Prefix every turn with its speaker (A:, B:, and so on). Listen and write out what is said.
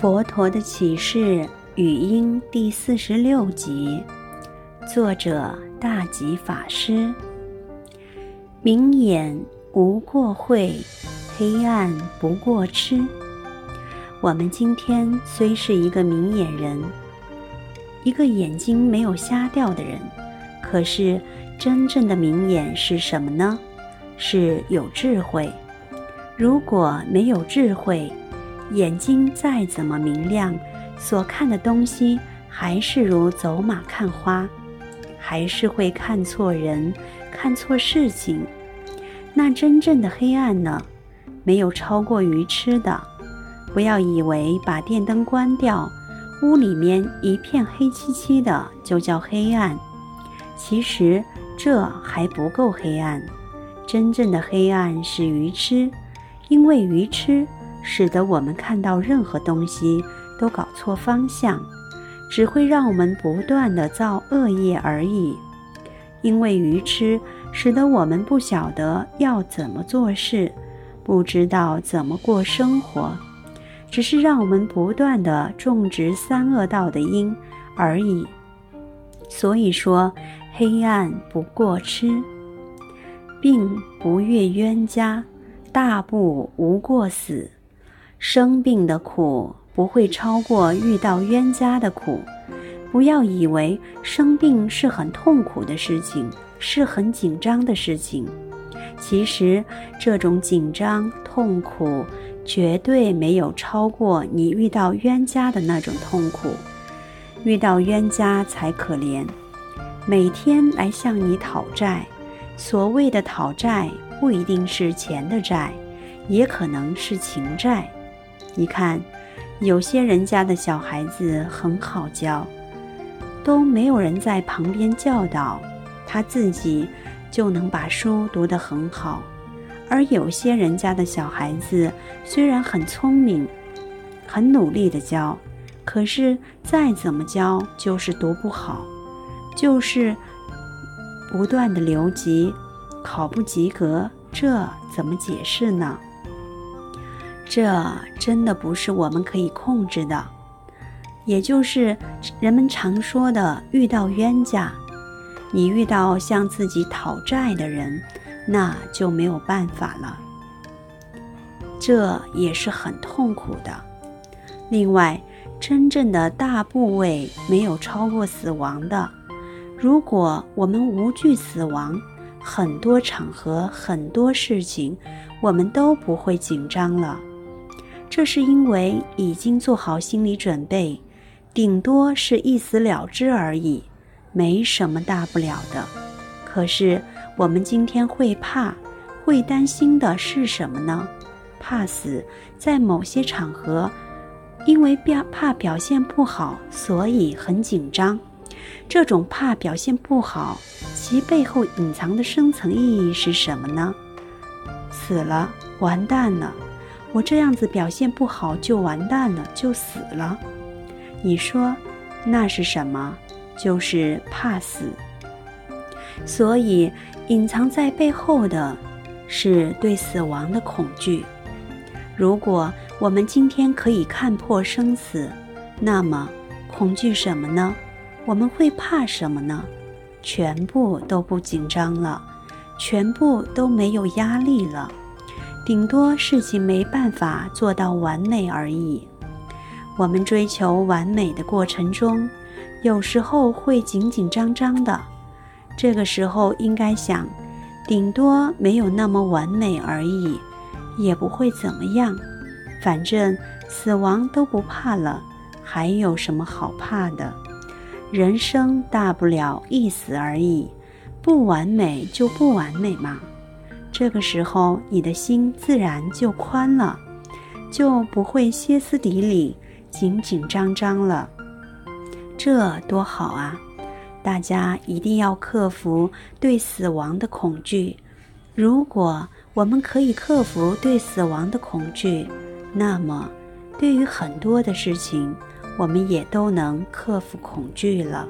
A: 佛陀的启示语音第四十六集，作者大吉法师。明眼无过慧，黑暗不过痴。我们今天虽是一个明眼人，一个眼睛没有瞎掉的人，可是真正的明眼是什么呢？是有智慧。如果没有智慧，眼睛再怎么明亮，所看的东西还是如走马看花，还是会看错人，看错事情。那真正的黑暗呢？没有超过愚痴的。不要以为把电灯关掉，屋里面一片黑漆漆的就叫黑暗。其实这还不够黑暗。真正的黑暗是愚痴，因为愚痴。使得我们看到任何东西都搞错方向，只会让我们不断地造恶业而已。因为愚痴，使得我们不晓得要怎么做事，不知道怎么过生活，只是让我们不断地种植三恶道的因而已。所以说，黑暗不过痴，病不越冤家，大不无过死。生病的苦不会超过遇到冤家的苦，不要以为生病是很痛苦的事情，是很紧张的事情。其实这种紧张痛苦绝对没有超过你遇到冤家的那种痛苦。遇到冤家才可怜，每天来向你讨债。所谓的讨债不一定是钱的债，也可能是情债。你看，有些人家的小孩子很好教，都没有人在旁边教导，他自己就能把书读得很好；而有些人家的小孩子虽然很聪明，很努力的教，可是再怎么教就是读不好，就是不断的留级，考不及格，这怎么解释呢？这真的不是我们可以控制的，也就是人们常说的遇到冤家。你遇到向自己讨债的人，那就没有办法了。这也是很痛苦的。另外，真正的大部位没有超过死亡的。如果我们无惧死亡，很多场合、很多事情，我们都不会紧张了。这是因为已经做好心理准备，顶多是一死了之而已，没什么大不了的。可是我们今天会怕、会担心的是什么呢？怕死，在某些场合，因为表怕表现不好，所以很紧张。这种怕表现不好，其背后隐藏的深层意义是什么呢？死了，完蛋了。我这样子表现不好就完蛋了，就死了。你说那是什么？就是怕死。所以隐藏在背后的是对死亡的恐惧。如果我们今天可以看破生死，那么恐惧什么呢？我们会怕什么呢？全部都不紧张了，全部都没有压力了。顶多事情没办法做到完美而已。我们追求完美的过程中，有时候会紧紧张张的。这个时候应该想，顶多没有那么完美而已，也不会怎么样。反正死亡都不怕了，还有什么好怕的？人生大不了一死而已，不完美就不完美嘛。这个时候，你的心自然就宽了，就不会歇斯底里、紧紧张张了。这多好啊！大家一定要克服对死亡的恐惧。如果我们可以克服对死亡的恐惧，那么对于很多的事情，我们也都能克服恐惧了。